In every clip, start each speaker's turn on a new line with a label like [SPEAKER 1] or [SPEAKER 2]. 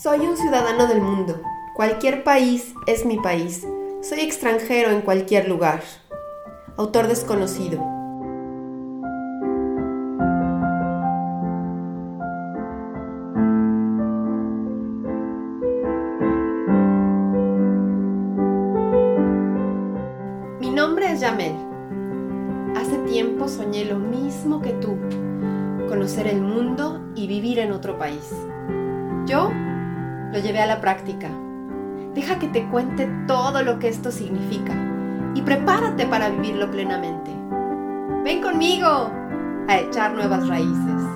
[SPEAKER 1] Soy un ciudadano del mundo. Cualquier país es mi país. Soy extranjero en cualquier lugar. Autor desconocido. Mi nombre es Yamel. Hace tiempo soñé lo mismo que tú, conocer el mundo y vivir en otro país. Yo lo llevé a la práctica. Deja que te cuente todo lo que esto significa y prepárate para vivirlo plenamente. Ven conmigo a echar nuevas raíces.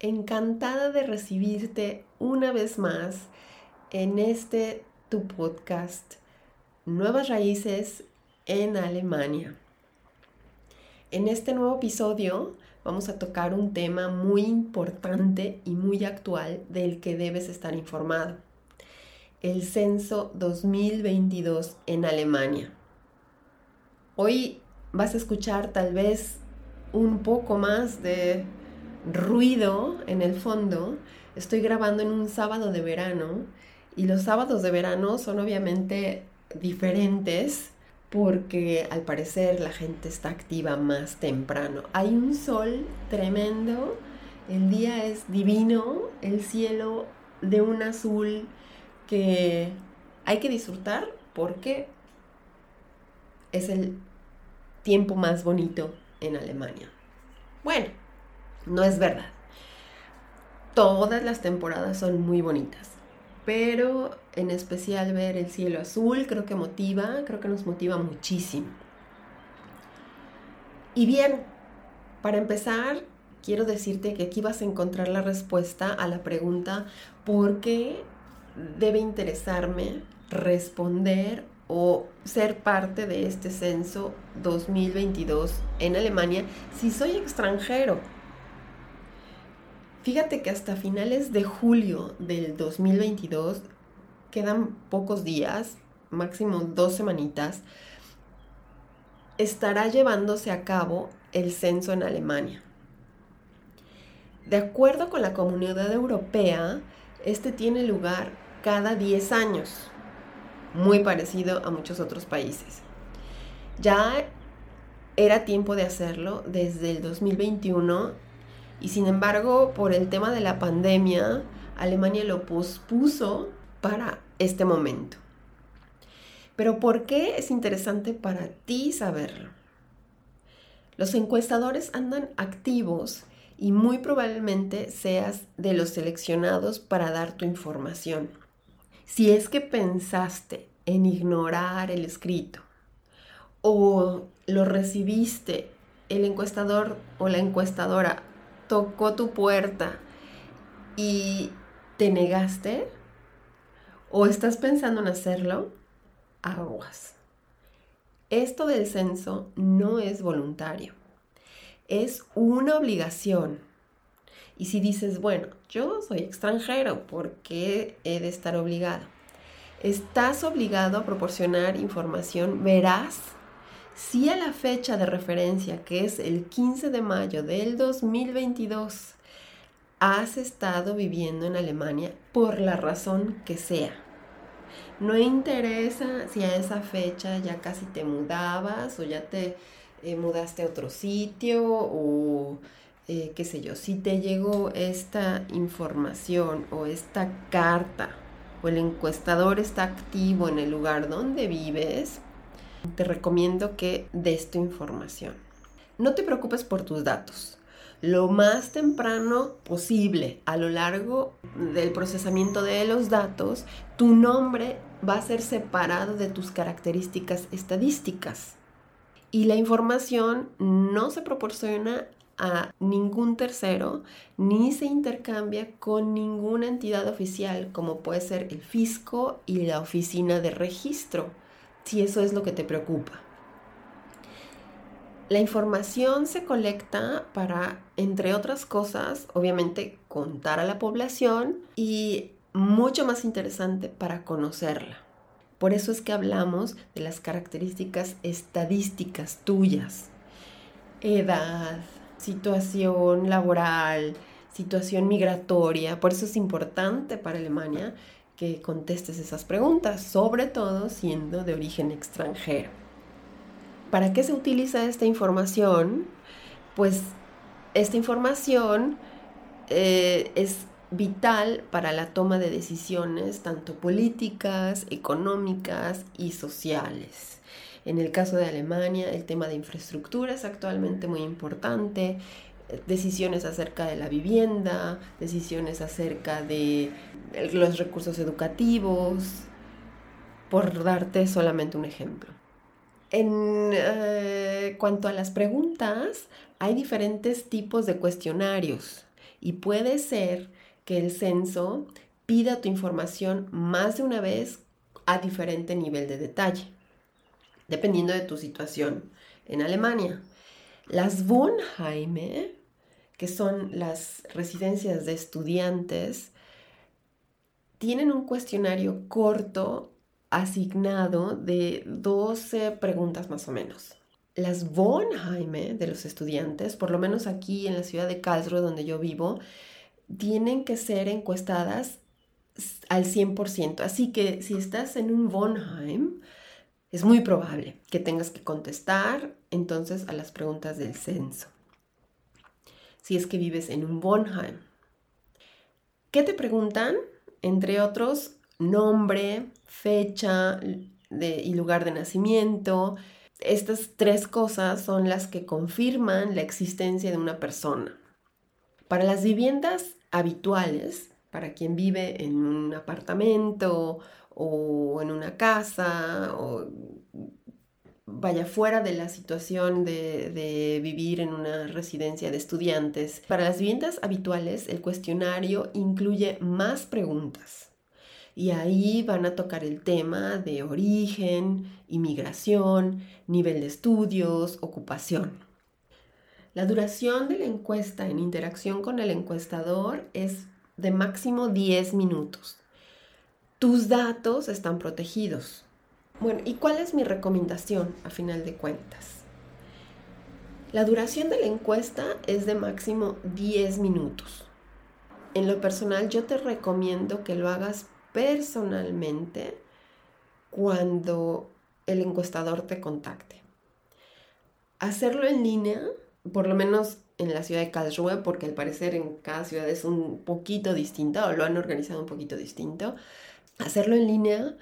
[SPEAKER 1] Encantada de recibirte una vez más en este tu podcast Nuevas Raíces en Alemania. En este nuevo episodio vamos a tocar un tema muy importante y muy actual del que debes estar informado. El censo 2022 en Alemania. Hoy vas a escuchar tal vez un poco más de ruido en el fondo. Estoy grabando en un sábado de verano y los sábados de verano son obviamente diferentes porque al parecer la gente está activa más temprano. Hay un sol tremendo, el día es divino, el cielo de un azul que hay que disfrutar porque es el tiempo más bonito en Alemania. Bueno, no es verdad. Todas las temporadas son muy bonitas, pero en especial ver el cielo azul creo que motiva, creo que nos motiva muchísimo. Y bien, para empezar, quiero decirte que aquí vas a encontrar la respuesta a la pregunta ¿por qué debe interesarme responder o ser parte de este censo 2022 en Alemania si soy extranjero? Fíjate que hasta finales de julio del 2022 quedan pocos días, máximo dos semanitas, estará llevándose a cabo el censo en Alemania. De acuerdo con la Comunidad Europea, este tiene lugar cada 10 años, muy parecido a muchos otros países. Ya era tiempo de hacerlo desde el 2021 y sin embargo, por el tema de la pandemia, Alemania lo pospuso para este momento. Pero ¿por qué es interesante para ti saberlo? Los encuestadores andan activos y muy probablemente seas de los seleccionados para dar tu información. Si es que pensaste en ignorar el escrito o lo recibiste, el encuestador o la encuestadora tocó tu puerta y te negaste o estás pensando en hacerlo, aguas. Esto del censo no es voluntario, es una obligación. Y si dices, bueno, yo soy extranjero, ¿por qué he de estar obligado? Estás obligado a proporcionar información veraz si a la fecha de referencia, que es el 15 de mayo del 2022, has estado viviendo en Alemania por la razón que sea. No interesa si a esa fecha ya casi te mudabas o ya te eh, mudaste a otro sitio o eh, qué sé yo, si te llegó esta información o esta carta o el encuestador está activo en el lugar donde vives, te recomiendo que des tu información. No te preocupes por tus datos. Lo más temprano posible a lo largo del procesamiento de los datos, tu nombre va a ser separado de tus características estadísticas. Y la información no se proporciona a ningún tercero ni se intercambia con ninguna entidad oficial como puede ser el fisco y la oficina de registro si eso es lo que te preocupa. La información se colecta para, entre otras cosas, obviamente contar a la población y mucho más interesante para conocerla. Por eso es que hablamos de las características estadísticas tuyas. Edad, situación laboral, situación migratoria. Por eso es importante para Alemania que contestes esas preguntas, sobre todo siendo de origen extranjero. ¿Para qué se utiliza esta información? Pues esta información eh, es vital para la toma de decisiones tanto políticas, económicas y sociales. En el caso de Alemania, el tema de infraestructura es actualmente muy importante, decisiones acerca de la vivienda, decisiones acerca de los recursos educativos, por darte solamente un ejemplo. En eh, cuanto a las preguntas, hay diferentes tipos de cuestionarios y puede ser que el censo pida tu información más de una vez a diferente nivel de detalle, dependiendo de tu situación en Alemania. Las Wohnheime, que son las residencias de estudiantes, tienen un cuestionario corto asignado de 12 preguntas más o menos. Las Wohnheime de los estudiantes, por lo menos aquí en la ciudad de Karlsruhe donde yo vivo, tienen que ser encuestadas al 100%. Así que si estás en un Wohnheim, es muy probable que tengas que contestar entonces a las preguntas del censo. Si es que vives en un Wohnheim. ¿Qué te preguntan? Entre otros, nombre, fecha y lugar de nacimiento. Estas tres cosas son las que confirman la existencia de una persona. Para las viviendas habituales, para quien vive en un apartamento o en una casa o vaya fuera de la situación de, vivir en una residencia de estudiantes. Para las viviendas habituales, el cuestionario incluye más preguntas y ahí van a tocar el tema de origen, inmigración, nivel de estudios, ocupación. La duración de la encuesta en interacción con el encuestador es de máximo 10 minutos. Tus datos están protegidos. Bueno, ¿y cuál es mi recomendación a final de cuentas? La duración de la encuesta es de máximo 10 minutos. En lo personal yo te recomiendo que lo hagas personalmente cuando el encuestador te contacte. Hacerlo en línea por lo menos en la ciudad de Karlsruhe, porque al parecer en cada ciudad es un poquito distinta o lo han organizado un poquito distinto, hacerlo en línea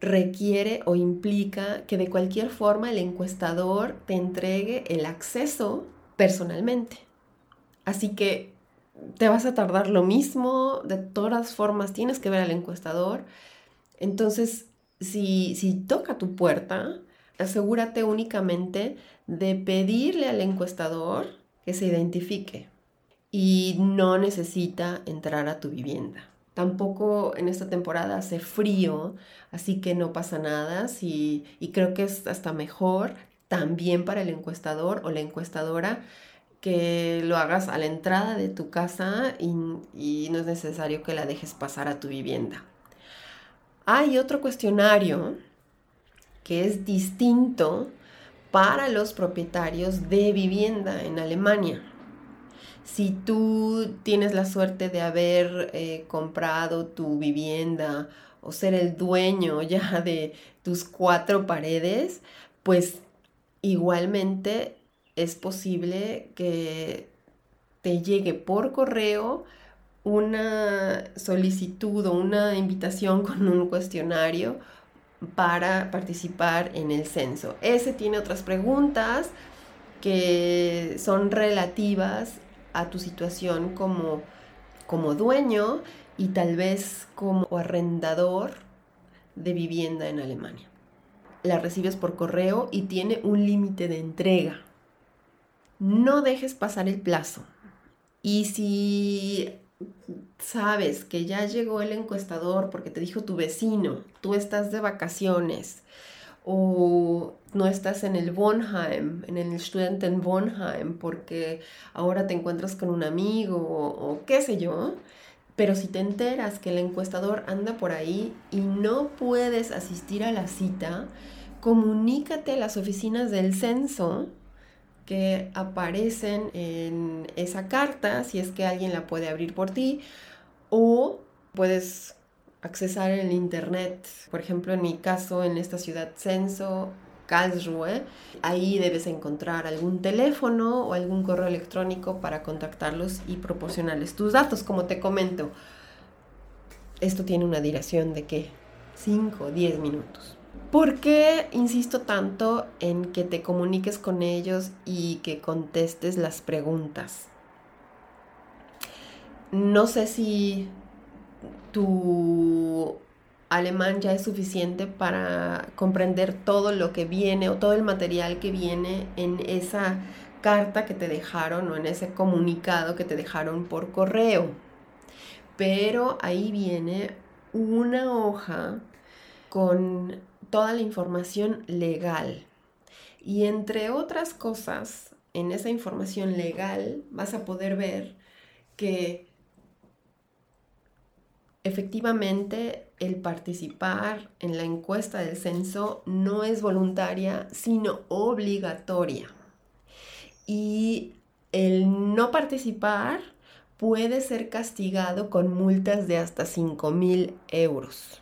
[SPEAKER 1] requiere o implica que de cualquier forma el encuestador te entregue el acceso personalmente. Así que te vas a tardar lo mismo, de todas formas tienes que ver al encuestador. Entonces, si, si toca tu puerta, asegúrate únicamente de pedirle al encuestador que se identifique y no necesita entrar a tu vivienda. Tampoco en esta temporada hace frío, así que no pasa nada y creo que es hasta mejor también para el encuestador o la encuestadora que lo hagas a la entrada de tu casa y, no es necesario que la dejes pasar a tu vivienda. Hay otro cuestionario que es distinto para los propietarios de vivienda en Alemania. Si tú tienes la suerte de haber eh, comprado tu vivienda o ser el dueño ya de tus cuatro paredes, pues igualmente es posible que te llegue por correo una solicitud o una invitación con un cuestionario para participar en el censo. Ese tiene otras preguntas que son relativas a tu situación como, como dueño y tal vez como arrendador de vivienda en Alemania. La recibes por correo y tiene un límite de entrega. No dejes pasar el plazo. Y si sabes que ya llegó el encuestador porque te dijo tu vecino, tú estás de vacaciones o no estás en el Bonheim, en el Studentenwohnheim, porque ahora te encuentras con un amigo o, qué sé yo. Pero si te enteras que el encuestador anda por ahí y no puedes asistir a la cita, comunícate a las oficinas del censo que aparecen en esa carta, si es que alguien la puede abrir por ti, o puedes accesar el internet. Por ejemplo, en mi caso, en esta ciudad censo, Karlsruhe, ahí debes encontrar algún teléfono o algún correo electrónico para contactarlos y proporcionarles tus datos. Como te comento, esto tiene una duración de qué? 5 o 10 minutos. ¿Por qué insisto tanto en que te comuniques con ellos y que contestes las preguntas? No sé si tu alemán ya es suficiente para comprender todo lo que viene o todo el material que viene en esa carta que te dejaron o en ese comunicado que te dejaron por correo. Pero ahí viene una hoja con toda la información legal. Y entre otras cosas, en esa información legal vas a poder ver que efectivamente el participar en la encuesta del censo no es voluntaria, sino obligatoria. Y el no participar puede ser castigado con multas de hasta 5 mil euros.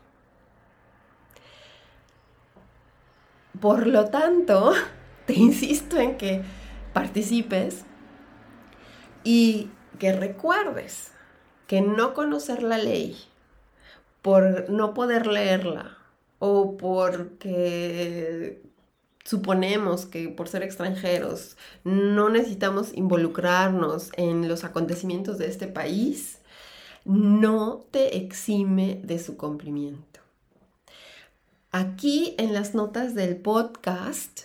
[SPEAKER 1] Por lo tanto, te insisto en que participes y que recuerdes que no conocer la ley por no poder leerla o porque suponemos que por ser extranjeros no necesitamos involucrarnos en los acontecimientos de este país, no te exime de su cumplimiento. Aquí en las notas del podcast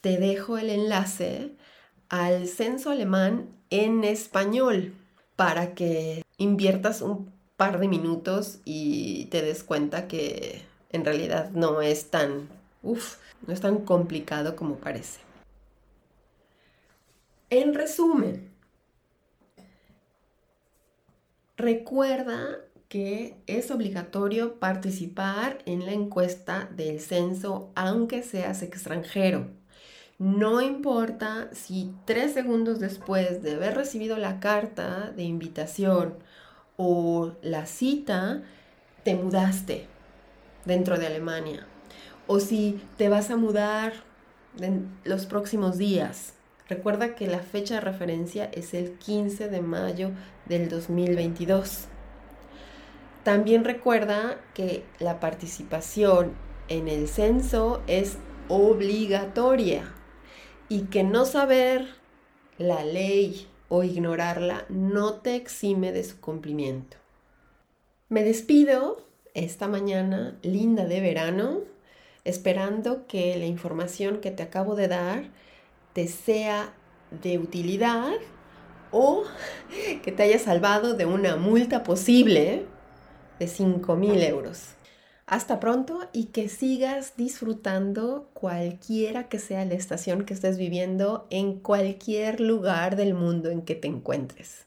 [SPEAKER 1] te dejo el enlace al censo alemán en español para que inviertas un par de minutos y te des cuenta que en realidad no es tan, uf, no es tan complicado como parece. En resumen, recuerda es obligatorio participar en la encuesta del censo aunque seas extranjero. No importa si tres segundos después de haber recibido la carta de invitación o la cita, te mudaste dentro de Alemania. O si te vas a mudar en los próximos días. Recuerda que la fecha de referencia es el 15 de mayo del 2022. También recuerda que la participación en el censo es obligatoria y que no saber la ley o ignorarla no te exime de su cumplimiento. Me despido esta mañana linda de verano, esperando que la información que te acabo de dar te sea de utilidad o que te haya salvado de una multa posible de 5 mil euros. Hasta pronto y que sigas disfrutando cualquiera que sea la estación que estés viviendo en cualquier lugar del mundo en que te encuentres.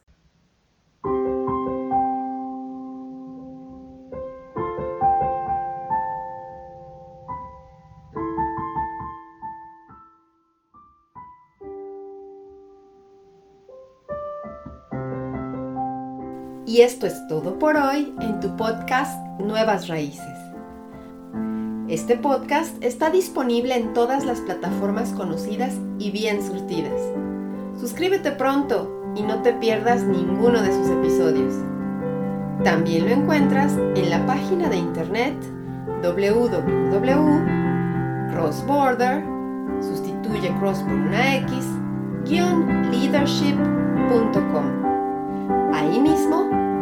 [SPEAKER 1] Y esto es todo por hoy en tu podcast Nuevas Raíces. Este podcast está disponible en todas las plataformas conocidas y bien surtidas. Suscríbete pronto y no te pierdas ninguno de sus episodios. También lo encuentras en la página de internet www.crossborder, sustituye cross por una X, leadership.com. Ahí mismo